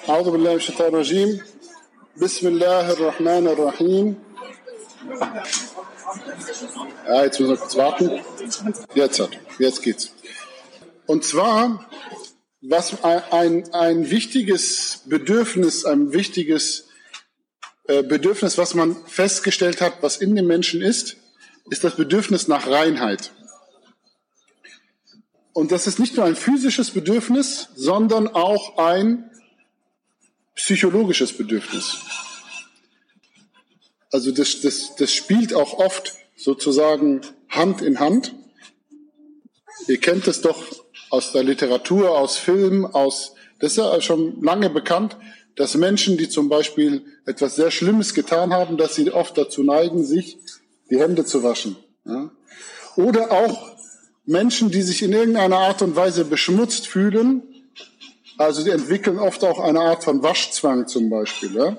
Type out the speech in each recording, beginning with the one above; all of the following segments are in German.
أعوذ بالله من الشيطان الرجيم بسم الله الرحمن الرحيم Ja, jetzt müssen wir kurz warten. Jetzt hat, jetzt geht's. Und zwar, was ein, ein wichtiges Bedürfnis, ein wichtiges äh, Bedürfnis, was man festgestellt hat, was in dem Menschen ist, ist das Bedürfnis nach Reinheit. Und das ist nicht nur ein physisches Bedürfnis, sondern auch ein psychologisches Bedürfnis. Also das, das, das spielt auch oft sozusagen Hand in Hand. Ihr kennt es doch aus der Literatur, aus Filmen, aus, das ist ja schon lange bekannt, dass Menschen, die zum Beispiel etwas sehr Schlimmes getan haben, dass sie oft dazu neigen, sich die Hände zu waschen. Ja? Oder auch Menschen, die sich in irgendeiner Art und Weise beschmutzt fühlen, also die entwickeln oft auch eine Art von Waschzwang zum Beispiel. Ja?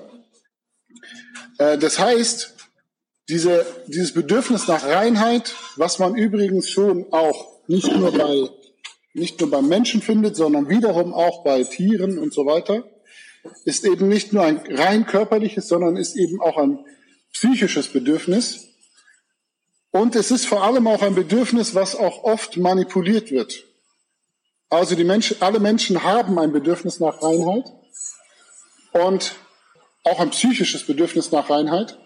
Äh, das heißt, diese, dieses Bedürfnis nach Reinheit, was man übrigens schon auch nicht nur bei nicht nur beim Menschen findet, sondern wiederum auch bei Tieren und so weiter, ist eben nicht nur ein rein körperliches, sondern ist eben auch ein psychisches Bedürfnis. Und es ist vor allem auch ein Bedürfnis, was auch oft manipuliert wird. Also die Menschen, alle Menschen haben ein Bedürfnis nach Reinheit und auch ein psychisches Bedürfnis nach Reinheit.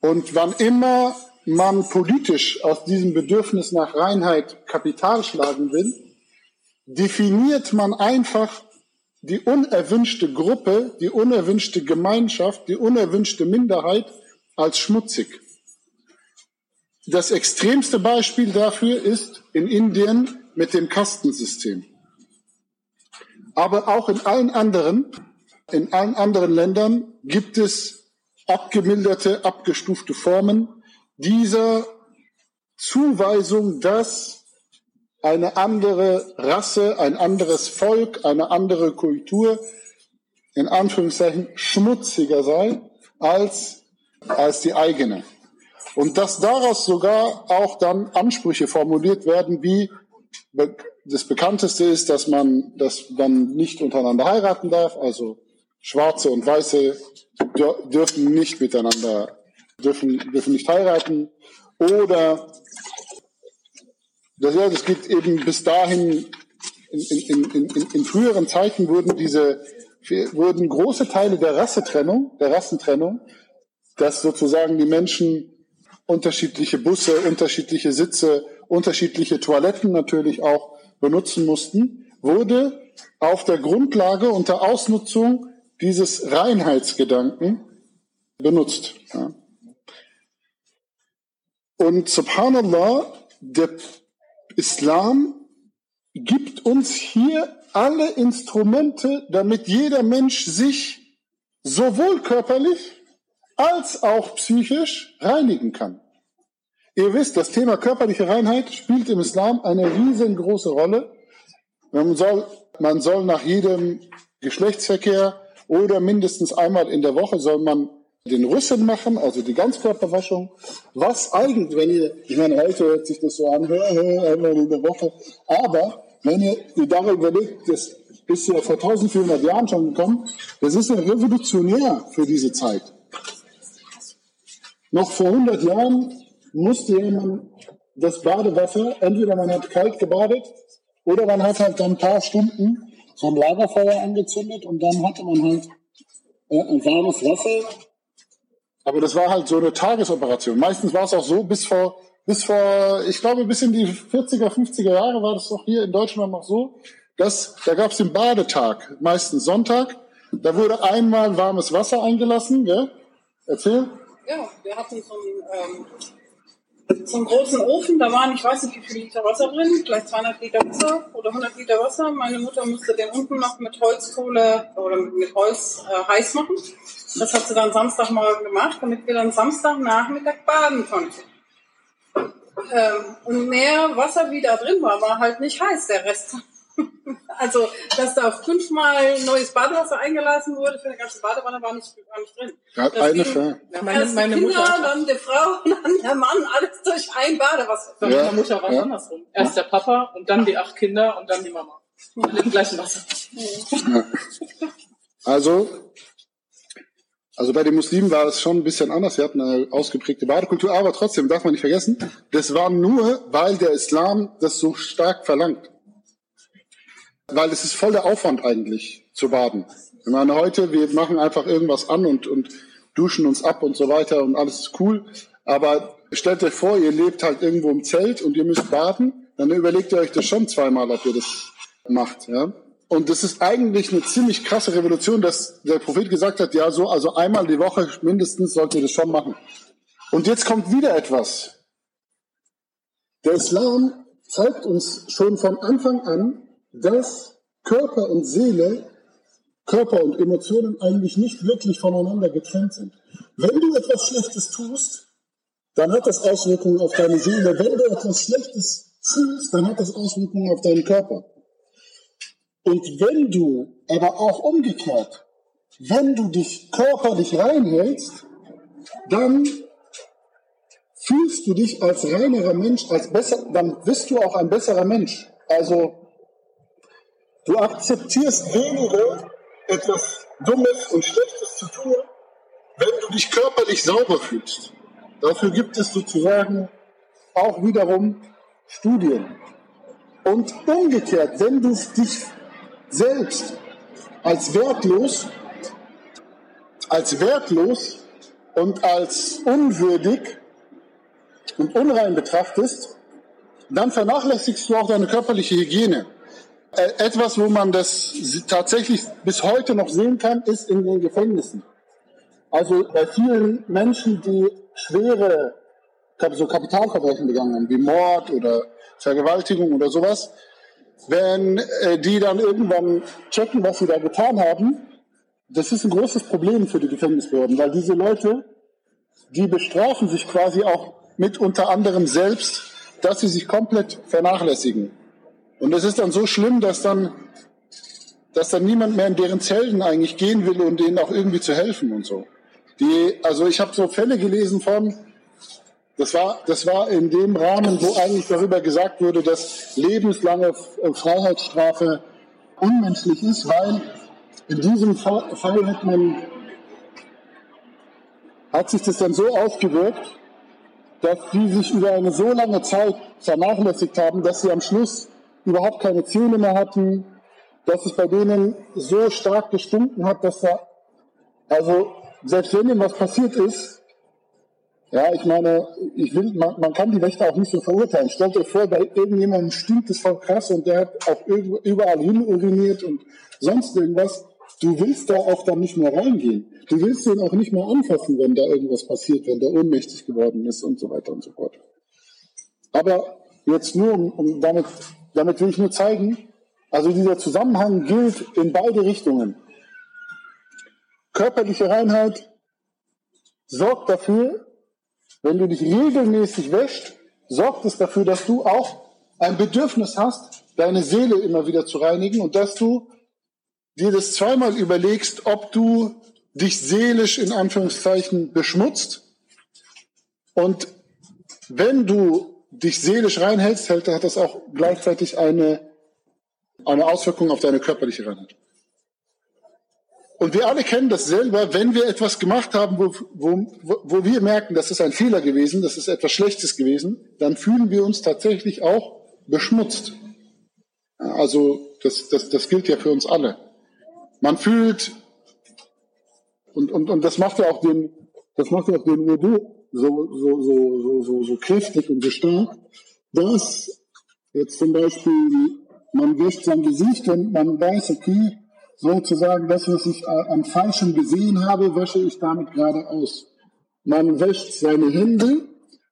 Und wann immer man politisch aus diesem Bedürfnis nach Reinheit Kapital schlagen will, definiert man einfach die unerwünschte Gruppe, die unerwünschte Gemeinschaft, die unerwünschte Minderheit als schmutzig. Das extremste Beispiel dafür ist in Indien mit dem Kastensystem. Aber auch in allen anderen, in allen anderen Ländern gibt es abgemilderte, abgestufte Formen dieser Zuweisung, dass eine andere Rasse, ein anderes Volk, eine andere Kultur in Anführungszeichen schmutziger sei als, als die eigene. Und dass daraus sogar auch dann Ansprüche formuliert werden, wie das bekannteste ist, dass man, dass man nicht untereinander heiraten darf, also Schwarze und Weiße dürfen nicht miteinander, dürfen, dürfen nicht heiraten. Oder, das, ja, das geht eben bis dahin, in, in, in, in, in früheren Zeiten wurden diese, wurden große Teile der Rassetrennung, der Rassentrennung, dass sozusagen die Menschen unterschiedliche Busse, unterschiedliche Sitze, unterschiedliche Toiletten natürlich auch benutzen mussten, wurde auf der Grundlage unter Ausnutzung dieses Reinheitsgedanken benutzt. Ja. Und subhanallah, der Islam gibt uns hier alle Instrumente, damit jeder Mensch sich sowohl körperlich als auch psychisch reinigen kann. Ihr wisst, das Thema körperliche Reinheit spielt im Islam eine riesengroße Rolle. Man soll, man soll nach jedem Geschlechtsverkehr oder mindestens einmal in der Woche soll man den Rüssen machen, also die Ganzkörperwaschung. Was eigentlich, wenn ihr, ich meine, heute hört sich das so an, einmal in der Woche, aber wenn ihr, ihr darüber überlegt, das ist ja vor 1400 Jahren schon gekommen, das ist ja revolutionär für diese Zeit. Noch vor 100 Jahren musste jemand das Badewasser, entweder man hat kalt gebadet oder man hat halt dann ein paar Stunden so ein Lagerfeuer angezündet und dann hatte man halt äh, ein warmes Wasser. Aber das war halt so eine Tagesoperation. Meistens war es auch so, bis vor, bis vor, ich glaube, bis in die 40er, 50er Jahre war das doch hier in Deutschland noch so, dass da gab es den Badetag, meistens Sonntag. Da wurde einmal warmes Wasser eingelassen. Gell? Erzähl. Ja, wir hatten so einen, ähm, so einen großen Ofen, da waren, ich weiß nicht wie viel Liter Wasser drin, vielleicht 200 Liter Wasser oder 100 Liter Wasser. Meine Mutter musste den unten noch mit Holzkohle oder mit Holz äh, heiß machen. Das hat sie dann Samstagmorgen gemacht, damit wir dann Samstagnachmittag baden konnten. Ähm, und mehr Wasser, wie da drin war, war halt nicht heiß. Der Rest also, dass da fünfmal neues Badewasser eingelassen wurde für eine ganze Badewanne, war nicht, war nicht drin. Gab eine für. Ja, meine, meine Kinder, Mutter. dann die Frau, dann der Mann, alles durch ein Badewasser. Bei meiner Mutter war es andersrum. Erst der Papa und dann die acht Kinder und dann die Mama. Alle im gleichen Wasser. Also, also bei den Muslimen war es schon ein bisschen anders. Wir hatten eine ausgeprägte Badekultur, aber trotzdem darf man nicht vergessen, das war nur, weil der Islam das so stark verlangt. Weil es ist voll der Aufwand eigentlich zu baden. Ich meine, heute, wir machen einfach irgendwas an und, und duschen uns ab und so weiter und alles ist cool. Aber stellt euch vor, ihr lebt halt irgendwo im Zelt und ihr müsst baden, dann überlegt ihr euch das schon zweimal, ob ihr das macht. Ja? Und das ist eigentlich eine ziemlich krasse Revolution, dass der Prophet gesagt hat, ja, so, also einmal die Woche mindestens sollt ihr das schon machen. Und jetzt kommt wieder etwas. Der Islam zeigt uns schon von Anfang an, dass Körper und Seele, Körper und Emotionen eigentlich nicht wirklich voneinander getrennt sind. Wenn du etwas Schlechtes tust, dann hat das Auswirkungen auf deine Seele. Wenn du etwas Schlechtes fühlst, dann hat das Auswirkungen auf deinen Körper. Und wenn du, aber auch umgekehrt, wenn du dich körperlich reinhältst, dann fühlst du dich als reinerer Mensch, als besser, dann bist du auch ein besserer Mensch. Also du akzeptierst weniger etwas Dummes und Schlechtes zu tun, wenn du dich körperlich sauber fühlst. Dafür gibt es sozusagen auch wiederum Studien. Und umgekehrt, wenn du dich selbst als wertlos, als wertlos und als unwürdig und unrein betrachtest, dann vernachlässigst du auch deine körperliche Hygiene. Äh, etwas, wo man das tatsächlich bis heute noch sehen kann, ist in den Gefängnissen. Also bei vielen Menschen, die schwere so Kapitalverbrechen begangen haben, wie Mord oder Vergewaltigung oder sowas, wenn äh, die dann irgendwann checken, was sie da getan haben, das ist ein großes Problem für die Gefängnisbehörden, weil diese Leute, die bestrafen sich quasi auch mit unter anderem selbst, dass sie sich komplett vernachlässigen. Und es ist dann so schlimm, dass dann, dass dann niemand mehr in deren Zelten eigentlich gehen will, um denen auch irgendwie zu helfen und so. Die, also ich habe so Fälle gelesen von, das war, das war in dem Rahmen, wo eigentlich darüber gesagt wurde, dass lebenslange Freiheitsstrafe unmenschlich ist, weil in diesem Fall hat man, hat sich das dann so ausgewirkt, dass die sich über eine so lange Zeit vernachlässigt haben, dass sie am Schluss überhaupt keine Zähne mehr hatten, dass es bei denen so stark gestunken hat, dass da, also selbst wenn ihnen was passiert ist, ja, ich meine, ich will, man, man kann die Wächter auch nicht so verurteilen. Stellt euch vor, bei irgendjemandem stinkt es voll krass und der hat auch überall hin uriniert und sonst irgendwas. Du willst da auch dann nicht mehr reingehen. Du willst den auch nicht mehr anfassen, wenn da irgendwas passiert, wenn der ohnmächtig geworden ist und so weiter und so fort. Aber jetzt nur, um, um damit, damit will ich nur zeigen, also dieser Zusammenhang gilt in beide Richtungen. Körperliche Reinheit sorgt dafür, wenn du dich regelmäßig wäscht, sorgt es dafür, dass du auch ein Bedürfnis hast, deine Seele immer wieder zu reinigen und dass du dir das zweimal überlegst, ob du dich seelisch in Anführungszeichen beschmutzt. Und wenn du dich seelisch reinhältst, hat das auch gleichzeitig eine, eine Auswirkung auf deine körperliche Reinheit. Und wir alle kennen das selber, wenn wir etwas gemacht haben, wo, wo, wo wir merken, das ist ein Fehler gewesen, das ist etwas Schlechtes gewesen, dann fühlen wir uns tatsächlich auch beschmutzt. Also das, das, das gilt ja für uns alle. Man fühlt, und, und, und das macht ja auch den, das macht ja auch den Wudu so, so, so, so, so, so kräftig und so stark, dass jetzt zum Beispiel man wäscht sein Gesicht und man weiß, okay, sozusagen das, was ich an Falschem gesehen habe, wasche ich damit gerade aus. Man wäscht seine Hände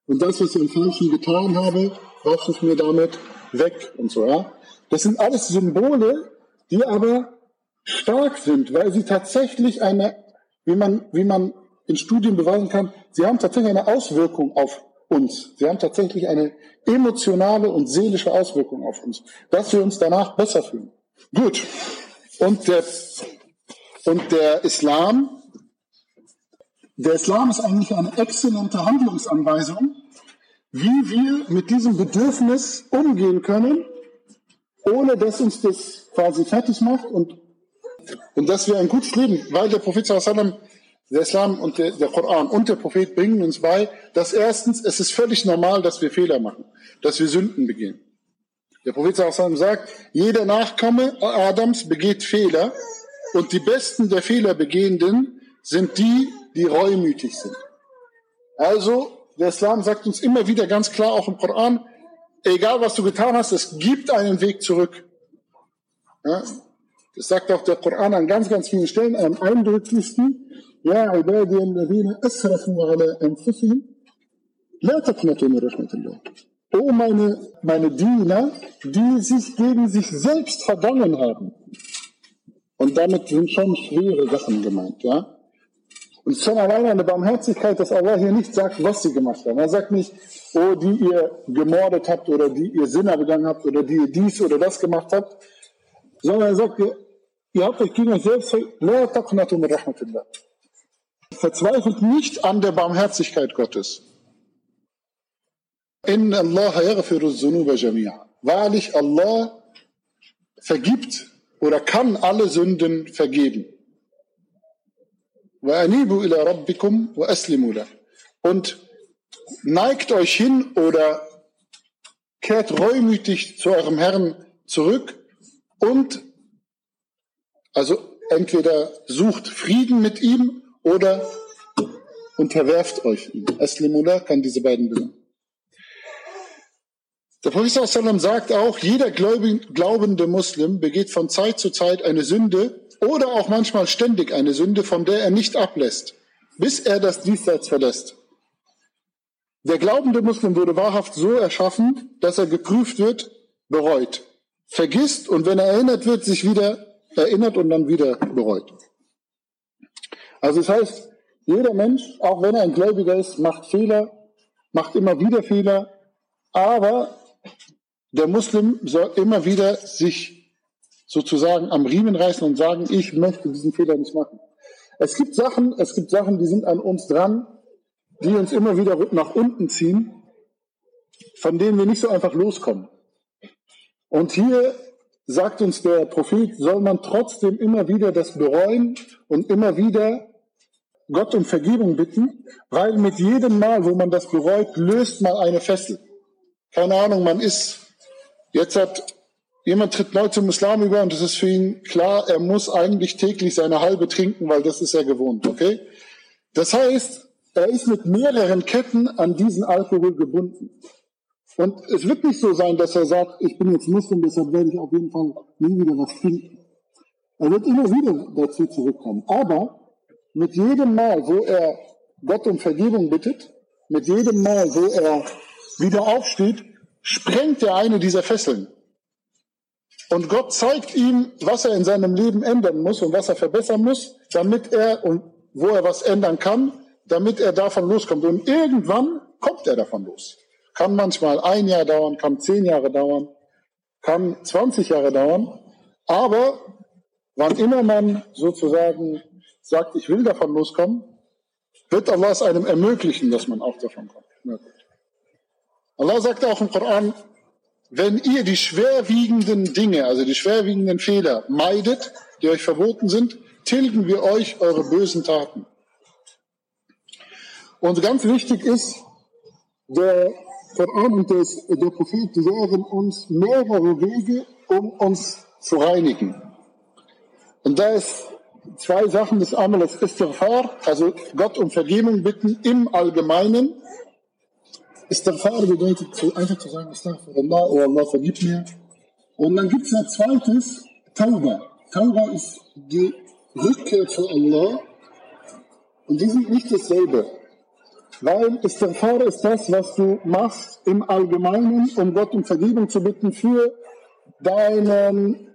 und das, was ich an Falschem getan habe, wasche ich mir damit weg und so. Ja? Das sind alles Symbole, die aber stark sind, weil sie tatsächlich eine, wie man, wie man in Studien beweisen kann, sie haben tatsächlich eine Auswirkung auf uns. Sie haben tatsächlich eine emotionale und seelische Auswirkung auf uns, dass wir uns danach besser fühlen. Gut. Und der, und der Islam, der Islam ist eigentlich eine exzellente Handlungsanweisung, wie wir mit diesem Bedürfnis umgehen können, ohne dass uns das quasi fertig macht und und dass wir ein gutes Leben, weil der Prophet sallam, der Islam und der, der Koran und der Prophet bringen uns bei, dass erstens, es ist völlig normal, dass wir Fehler machen, dass wir Sünden begehen. Der Prophet sallam sagt, jeder Nachkomme Adams begeht Fehler und die besten der Fehlerbegehenden sind die, die reumütig sind. Also, der Islam sagt uns immer wieder ganz klar, auch im Koran, egal was du getan hast, es gibt einen Weg zurück. Ja? Das sagt auch der Koran an ganz, ganz vielen Stellen, am eindrücklichsten, Ja, عبادي الذين أسرفوا على أنفسهم لا تقنطوا من رحمة الله. O meine, meine Diener, die sich gegen sich selbst vergangen haben. Und damit sind schon schwere Sachen gemeint, ja. Und schon alleine eine Barmherzigkeit, dass Allah hier nicht sagt, was sie gemacht haben. Er sagt nicht, oh, die ihr gemordet habt oder die ihr Sinner begangen habt oder die ihr dies oder das gemacht habt, sondern er sagt, ihr, habt euch gegen euch selbst, rahmatillah. Verzweifelt nicht an der Barmherzigkeit Gottes. Inna Allah yaghfiru dhunuba jami'a. Wahrlich, Allah vergibt oder kann alle Sünden vergeben. وَأَنِيبُوا إِلَى رَبِّكُمْ وَأَسْلِمُوا لَهُ Und neigt euch hin oder kehrt reumütig zu eurem Herrn zurück und also entweder sucht Frieden mit ihm oder unterwerft euch ihm. Aslimullah kann diese beiden besagen. Der Prophet sagt auch, jeder glaubende Muslim begeht von Zeit zu Zeit eine Sünde, oder auch manchmal ständig eine Sünde, von der er nicht ablässt, bis er das Diesseits verlässt. Der glaubende Muslim wurde wahrhaft so erschaffen, dass er geprüft wird, bereut, vergisst und wenn er erinnert wird, sich wieder erinnert und dann wieder bereut. Also das heißt, jeder Mensch, auch wenn er ein Gläubiger ist, macht Fehler, macht immer wieder Fehler, aber der Muslim soll immer wieder sich sozusagen am Riemen reißen und sagen, ich möchte diesen Fehler nicht machen. Es gibt Sachen, es gibt Sachen, die sind an uns dran, die uns immer wieder nach unten ziehen, von denen wir nicht so einfach loskommen. Und hier sagt uns der Prophet, soll man trotzdem immer wieder das bereuen und immer wieder Gott um Vergebung bitten, weil mit jedem Mal, wo man das bereut, löst man eine Fessel. Keine Ahnung, man ist, jetzt hat Jemand tritt neu zum Islam über und es ist für ihn klar, er muss eigentlich täglich seine halbe trinken, weil das ist er gewohnt, okay? Das heißt, er ist mit mehreren Ketten an diesen Alkohol gebunden. Und es wird nicht so sein, dass er sagt, ich bin jetzt Muslim, deshalb werde ich auf jeden Fall nie wieder was trinken. Er wird immer wieder dazu zurückkommen. Aber mit jedem Mal, wo er Gott um Vergebung bittet, mit jedem Mal, wo er wieder aufsteht, sprengt er eine dieser Fesseln. Und Gott zeigt ihm, was er in seinem Leben ändern muss und was er verbessern muss, damit er und wo er was ändern kann, damit er davon loskommt. Und irgendwann kommt er davon los. Kann manchmal ein Jahr dauern, kann zehn Jahre dauern, kann 20 Jahre dauern. Aber wann immer man sozusagen sagt, ich will davon loskommen, wird Allah es einem ermöglichen, dass man auch davon kommt. Allah sagt auch im Koran, wenn ihr die schwerwiegenden Dinge, also die schwerwiegenden Fehler meidet, die euch verboten sind, tilgen wir euch eure bösen Taten. Und ganz wichtig ist, der Koran und des, der Prophet lehren uns mehrere Wege, um uns zu reinigen. Und da ist zwei Sachen. Das einmal das Istighfar, also Gott um Vergebung bitten im Allgemeinen Istighfar bedeutet einfach zu sagen, Astaghfirullah, oh Allah, vergib mir. Und dann gibt es ein zweites, Tauba. Tauba ist die Rückkehr zu Allah. Und die sind nicht dasselbe. Weil Istighfar ist das, was du machst im Allgemeinen, um Gott um Vergebung zu bitten für deinen,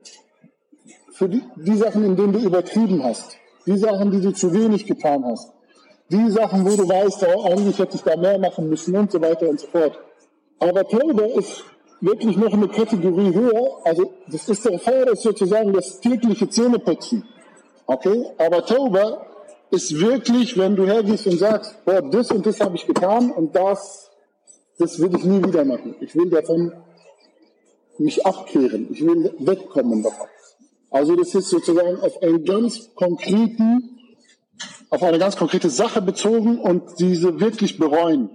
für die, die Sachen, in denen du übertrieben hast. Die Sachen, die du zu wenig getan hast die Sachen, wo du weißt, oh, eigentlich hätte ich da mehr machen müssen und so weiter und so fort. Aber Tauber ist wirklich noch eine Kategorie höher. Also das ist der Feier ist sozusagen das tägliche Zähneputzen. Okay? Aber Tauber ist wirklich, wenn du hergehst und sagst, boah, das und das habe ich getan und das, das will ich nie wieder machen. Ich will davon mich abkehren. Ich will wegkommen davon. Also das ist sozusagen auf einen ganz konkreten, auf eine ganz konkrete Sache bezogen und diese wirklich bereuen.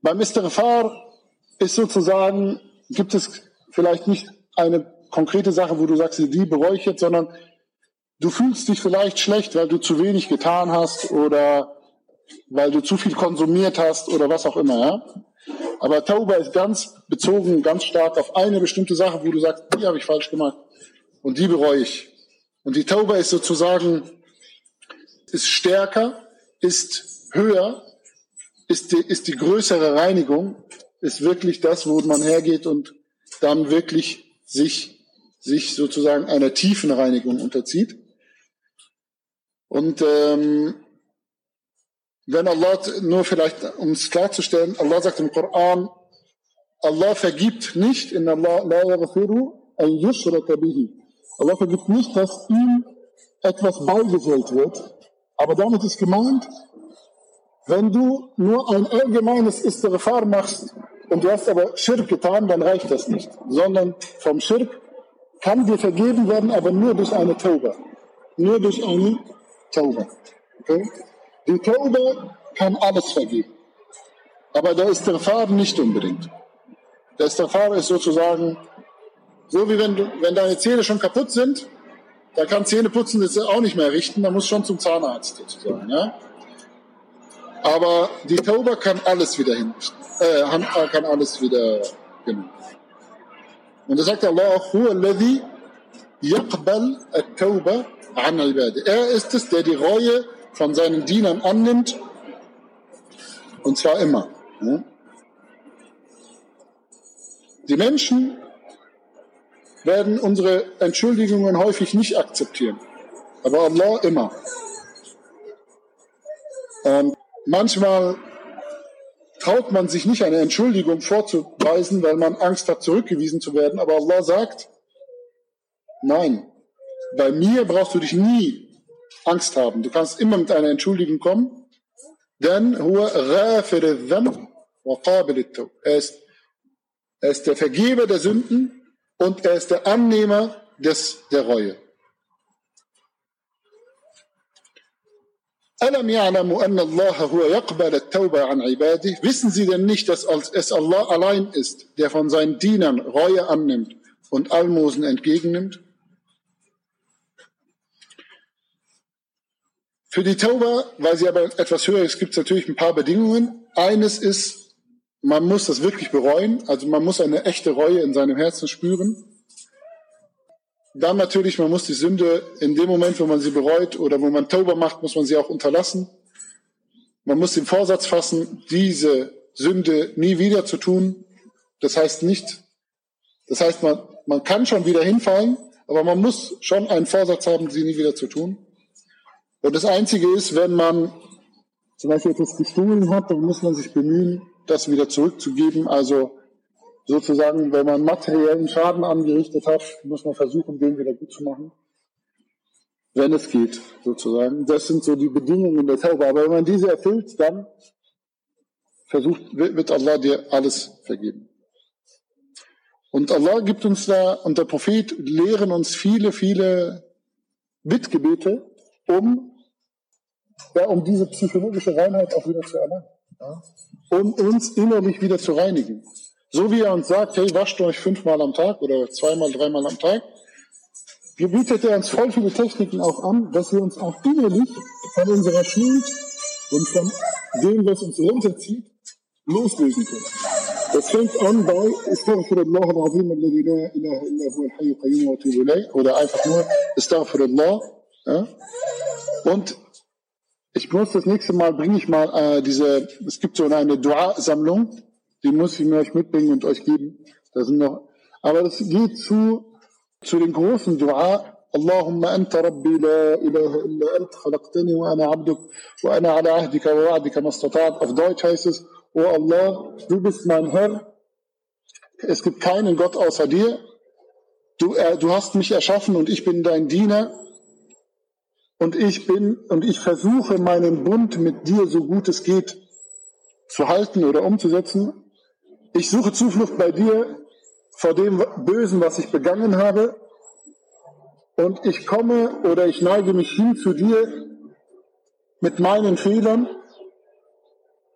Beim Istighfar ist sozusagen, gibt es vielleicht nicht eine konkrete Sache, wo du sagst, die bereue ich jetzt, sondern du fühlst dich vielleicht schlecht, weil du zu wenig getan hast oder weil du zu viel konsumiert hast oder was auch immer. Ja? Aber Tauba ist ganz bezogen, ganz stark auf eine bestimmte Sache, wo du sagst, die habe ich falsch gemacht und die bereue ich. Und die Tauba ist sozusagen, ist stärker, ist höher, ist die, ist die größere Reinigung, ist wirklich das, wo man hergeht und dann wirklich sich, sich sozusagen einer tiefen Reinigung unterzieht. Und ähm, wenn Allah, nur vielleicht um es klarzustellen, Allah sagt im Koran, Allah vergibt nicht, in Allah. Allah vergibt nicht, dass ihm etwas beigesellt wird. Aber damit ist gemeint, wenn du nur ein allgemeines Istighfar machst und du hast aber Schirk getan, dann reicht das nicht. Sondern vom Schirk kann dir vergeben werden, aber nur durch eine Tauba. Nur durch eine Tauba. Okay? Die Tauba kann alles vergeben. Aber der Istighfar nicht unbedingt. Der Istighfar ist sozusagen so wie wenn, du, wenn deine Zähne schon kaputt sind, da kann Zähne putzen das auch nicht mehr richten, da muss schon zum Zahnarzt sozusagen. Ja? Aber die Taube kann alles wieder hinrichten. Äh, äh, kann alles wieder, genau. Und da sagt Allah auch, Huwa alladhi yaqbal at-tauba an al-badi. Er ist es, der die Reue von seinen Dienern annimmt. Und zwar immer. Die Menschen werden unsere Entschuldigungen häufig nicht akzeptieren. Aber Allah immer. Und manchmal traut man sich nicht eine Entschuldigung vorzuweisen, weil man Angst hat, zurückgewiesen zu werden. Aber Allah sagt, nein, bei mir brauchst du dich nie Angst haben. Du kannst immer mit einer Entschuldigung kommen, denn er ist, er ist der Vergeber der Sünden und er ist der Annehmer des, der Reue. Wissen Sie denn nicht, dass es Allah allein ist, der von seinen Dienern Reue annimmt und Almosen entgegennimmt? Für die Tauba, weil sie aber etwas höher ist, gibt es natürlich ein paar Bedingungen. Eines ist, man muss das wirklich bereuen, also man muss eine echte Reue in seinem Herzen spüren. Dann natürlich, man muss die Sünde in dem Moment, wo man sie bereut oder wo man Tauba macht, muss man sie auch unterlassen. Man muss den Vorsatz fassen, diese Sünde nie wieder zu tun. Das heißt nicht, das heißt, man, man kann schon wieder hinfallen, aber man muss schon einen Vorsatz haben, sie nie wieder zu tun. Und das Einzige ist, wenn man zum Beispiel etwas gestohlen hat, dann muss man sich bemühen, das wieder zurückzugeben. Also sozusagen, wenn man materiellen Schaden angerichtet hat, muss man versuchen, den wieder gut zu machen. Wenn es geht, sozusagen. Das sind so die Bedingungen der Tauba. Aber wenn man diese erfüllt, dann versucht, wird Allah dir alles vergeben. Und Allah gibt uns da, und der Prophet lehren uns viele, viele Bittgebete, um ja, um diese psychologische Reinheit auch wieder zu erlangen. Ja? Um uns innerlich wieder zu reinigen. So wie er uns sagt, hey, wascht euch fünfmal am Tag oder zweimal, dreimal am Tag, bietet er uns voll viele Techniken auch an, dass wir uns auch innerlich von unserer Schuld und von dem, was uns runterzieht, loslösen können. Das fängt an bei Astaghfirullah al-Azim alladhi la ilaha illa huwa al-hayy qayyum wa atubu ilayh oder einfach nur Astaghfirullah. Ja? Und ich muss das nächste Mal, bringe ich mal äh, diese, es gibt so eine Dua-Sammlung, die muss ich mir euch mitbringen und euch geben. Da sind noch, aber das geht zu, zu den großen Dua. اللهم أنت ربي لا إله إلا أنت خلقتني وأنا عبدك وأنا على عهدك ووعدك ما استطعت. Auf Deutsch heißt es, O Allah, du bist mein Herr, es gibt keinen Gott außer dir, du, äh, du hast mich erschaffen und ich bin dein Diener und ich bin und ich versuche meinen Bund mit dir so gut es geht zu halten oder umzusetzen. Ich suche Zuflucht bei dir vor dem Bösen, was ich begangen habe. und ich komme oder ich neige mich hin zu dir mit meinen Fehlern,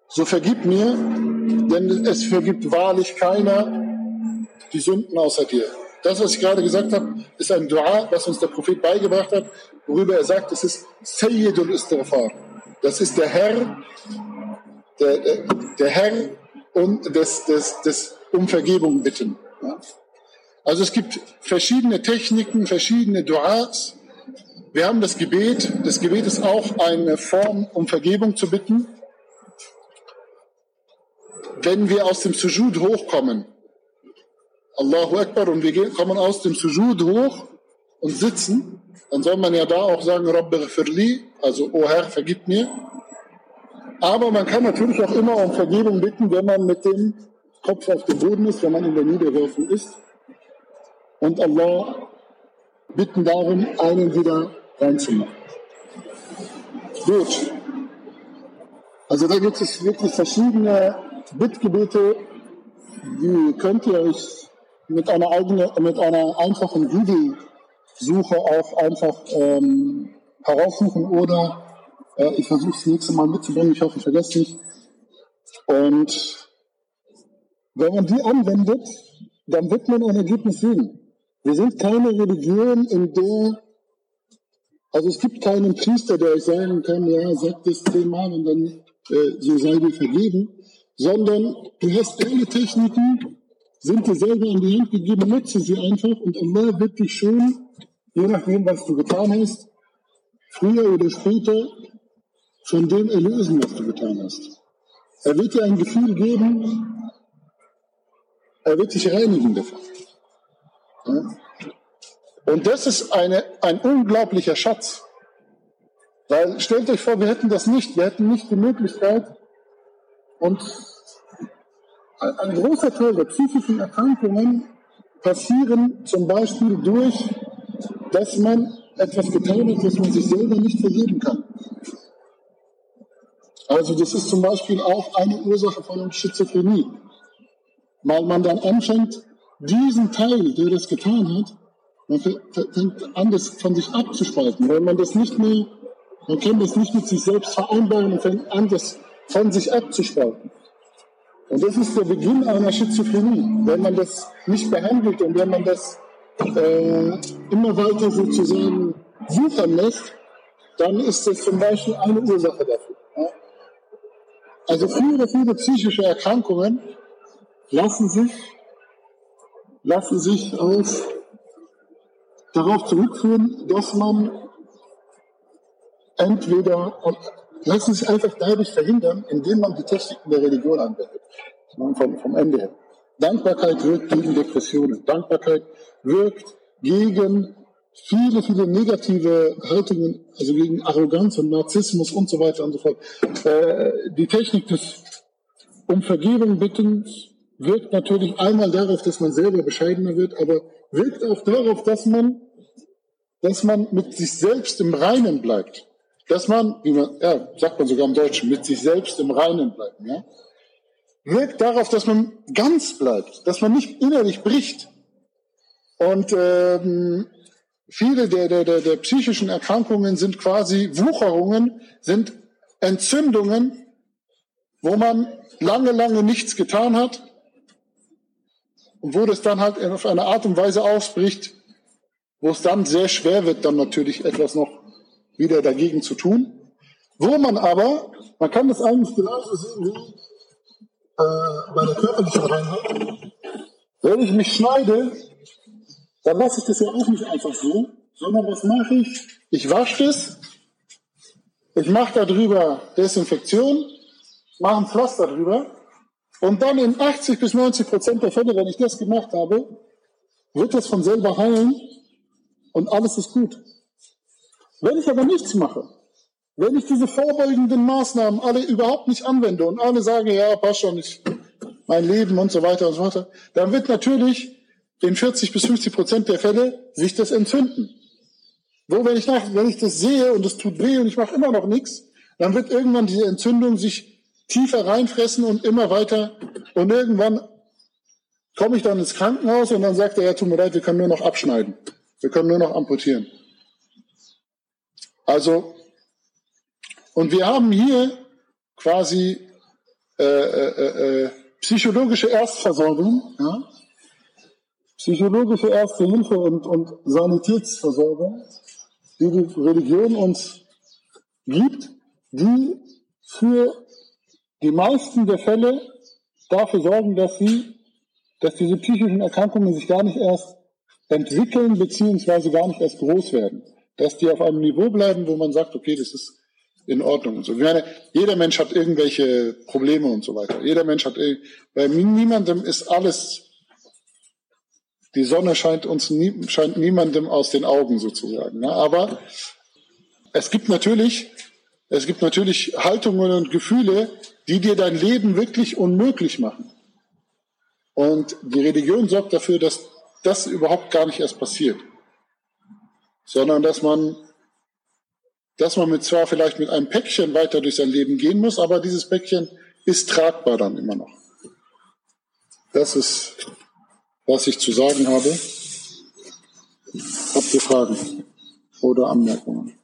so vergib mir, denn es vergibt wahrlich keiner die Sünden außer dir. Das, was ich gerade gesagt habe, ist ein Dua, was uns der Prophet beigebracht hat, worüber er sagt, es ist Sayyidul Istighfar. Das ist der Herr, der, der, Herr und des, des, des um Vergebung bitten. Ja? Also es gibt verschiedene Techniken, verschiedene Duas. Wir haben das Gebet. Das Gebet ist auch eine Form, um Vergebung zu bitten. Wenn wir aus dem Sujud hochkommen, Allahu Akbar, und wir kommen aus dem Sujud hoch und sitzen, dann soll man ja da auch sagen, Rabbi Firli, also O Herr, vergib mir. Aber man kann natürlich auch immer um Vergebung bitten, wenn man mit dem Kopf auf dem Boden ist, wenn man in der Niederwerfung ist. Und Allah bitten darum, einen wieder reinzumachen. Gut. Also da gibt es wirklich verschiedene Bittgebete, die könnt ihr euch mit einer eigenen, mit einer einfachen Google-Suche auch einfach ähm, heraussuchen oder äh, ich versuche es nächste Mal mitzubringen. Ich hoffe, ich vergesse nicht. Und wenn man die anwendet, dann wird man ein Ergebnis sehen. Wir sind keine Religion, in der, also es gibt keinen Priester, der euch sagen kann, ja, sagt das zehnmal und dann äh, so sei dir vergeben, sondern du hast alle Techniken, sind dir selber in die Hand gegeben, nutze sie einfach und Allah wird dich schon, je nachdem, was du getan hast, früher oder später von dem erlösen, was du getan hast. Er wird dir ein Gefühl geben, er wird dich reinigen davon. Ja? Und das ist eine, ein unglaublicher Schatz. Weil stellt euch vor, wir hätten das nicht. Wir hätten nicht die Möglichkeit, und ein, großer Teil der psychischen Erkrankungen passieren zum Beispiel durch, dass man etwas getan hat, was man sich selber nicht vergeben kann. Also das ist zum Beispiel auch eine Ursache von Schizophrenie. Weil man dann anfängt, diesen Teil, der das getan hat, man fängt an, das von sich abzuspalten, weil man das nicht mehr, man kann das nicht mit sich selbst vereinbaren und fängt an, das von sich abzuspalten. Und das ist der Beginn einer Schizophrenie. Wenn man das nicht behandelt und wenn man das äh, immer weiter sozusagen wuchern lässt, dann ist das zum Beispiel eine Ursache dafür. Ja? Also viele, viele psychische Erkrankungen lassen sich, lassen sich auf, darauf zurückführen, dass man entweder, lassen sich einfach dadurch verhindern, indem man die Techniken der Religion anwendet. Vom, vom Ende her. Dankbarkeit wirkt gegen Depressionen. Dankbarkeit wirkt gegen viele, viele negative Haltungen, also gegen Arroganz und Narzissmus und so weiter und so fort. Äh, die Technik des um Vergebung bitten wirkt natürlich einmal darauf, dass man selber bescheidener wird, aber wirkt auch darauf, dass man, dass man mit sich selbst im Reinen bleibt. Dass man, wie man, ja, sagt man sogar im Deutschen, mit sich selbst im Reinen bleibt, ja. Wirkt darauf, dass man ganz bleibt, dass man nicht innerlich bricht. Und ähm, viele der, der, der, der psychischen Erkrankungen sind quasi Wucherungen, sind Entzündungen, wo man lange, lange nichts getan hat und wo das dann halt auf eine Art und Weise ausbricht, wo es dann sehr schwer wird, dann natürlich etwas noch wieder dagegen zu tun. Wo man aber, man kann das eigentlich genauso sehen wie äh, bei der körperlichen Reinheit. Wenn ich mich schneide, dann lasse ich das ja auch nicht einfach so, sondern was mache ich? Ich wasche das, ich mache darüber Desinfektion, mache ein Pflaster drüber und dann in 80 bis 90 Prozent der Fälle, wenn ich das gemacht habe, wird das von selber heilen und alles ist gut. Wenn ich aber nichts mache, wenn ich diese vorbeugenden Maßnahmen alle überhaupt nicht anwende und alle sagen, ja, passt schon, ich, mein Leben und so weiter und so weiter, dann wird natürlich in 40 bis 50 Prozent der Fälle sich das entzünden. Wo, wenn ich, nach, wenn ich das sehe und es tut weh und ich mache immer noch nichts, dann wird irgendwann diese Entzündung sich tiefer reinfressen und immer weiter. Und irgendwann komme ich dann ins Krankenhaus und dann sagt er, ja, tut mir leid, wir können nur noch abschneiden. Wir können nur noch amputieren. Also, und wir haben hier quasi äh, äh, äh, psychologische Erstversorgung, ja? psychologische Erste Hilfe und, und Sanitätsversorgung, die die Religion uns gibt, die für die meisten der Fälle dafür sorgen, dass sie, dass diese psychischen Erkrankungen sich gar nicht erst entwickeln beziehungsweise gar nicht erst groß werden. Dass die auf einem Niveau bleiben, wo man sagt, okay, das ist in Ordnung und so. Ich meine, jeder Mensch hat irgendwelche Probleme und so weiter. Jeder Mensch hat, bei niemandem ist alles, die Sonne scheint uns nie, scheint niemandem aus den Augen sozusagen. Ne? Aber es gibt natürlich, es gibt natürlich Haltungen und Gefühle, die dir dein Leben wirklich unmöglich machen. Und die Religion sorgt dafür, dass das überhaupt gar nicht erst passiert, sondern dass man, dass man mit zwar vielleicht mit einem Päckchen weiter durch sein Leben gehen muss, aber dieses Päckchen ist tragbar dann immer noch. Das ist, was ich zu sagen habe. Habt ihr Fragen oder Anmerkungen?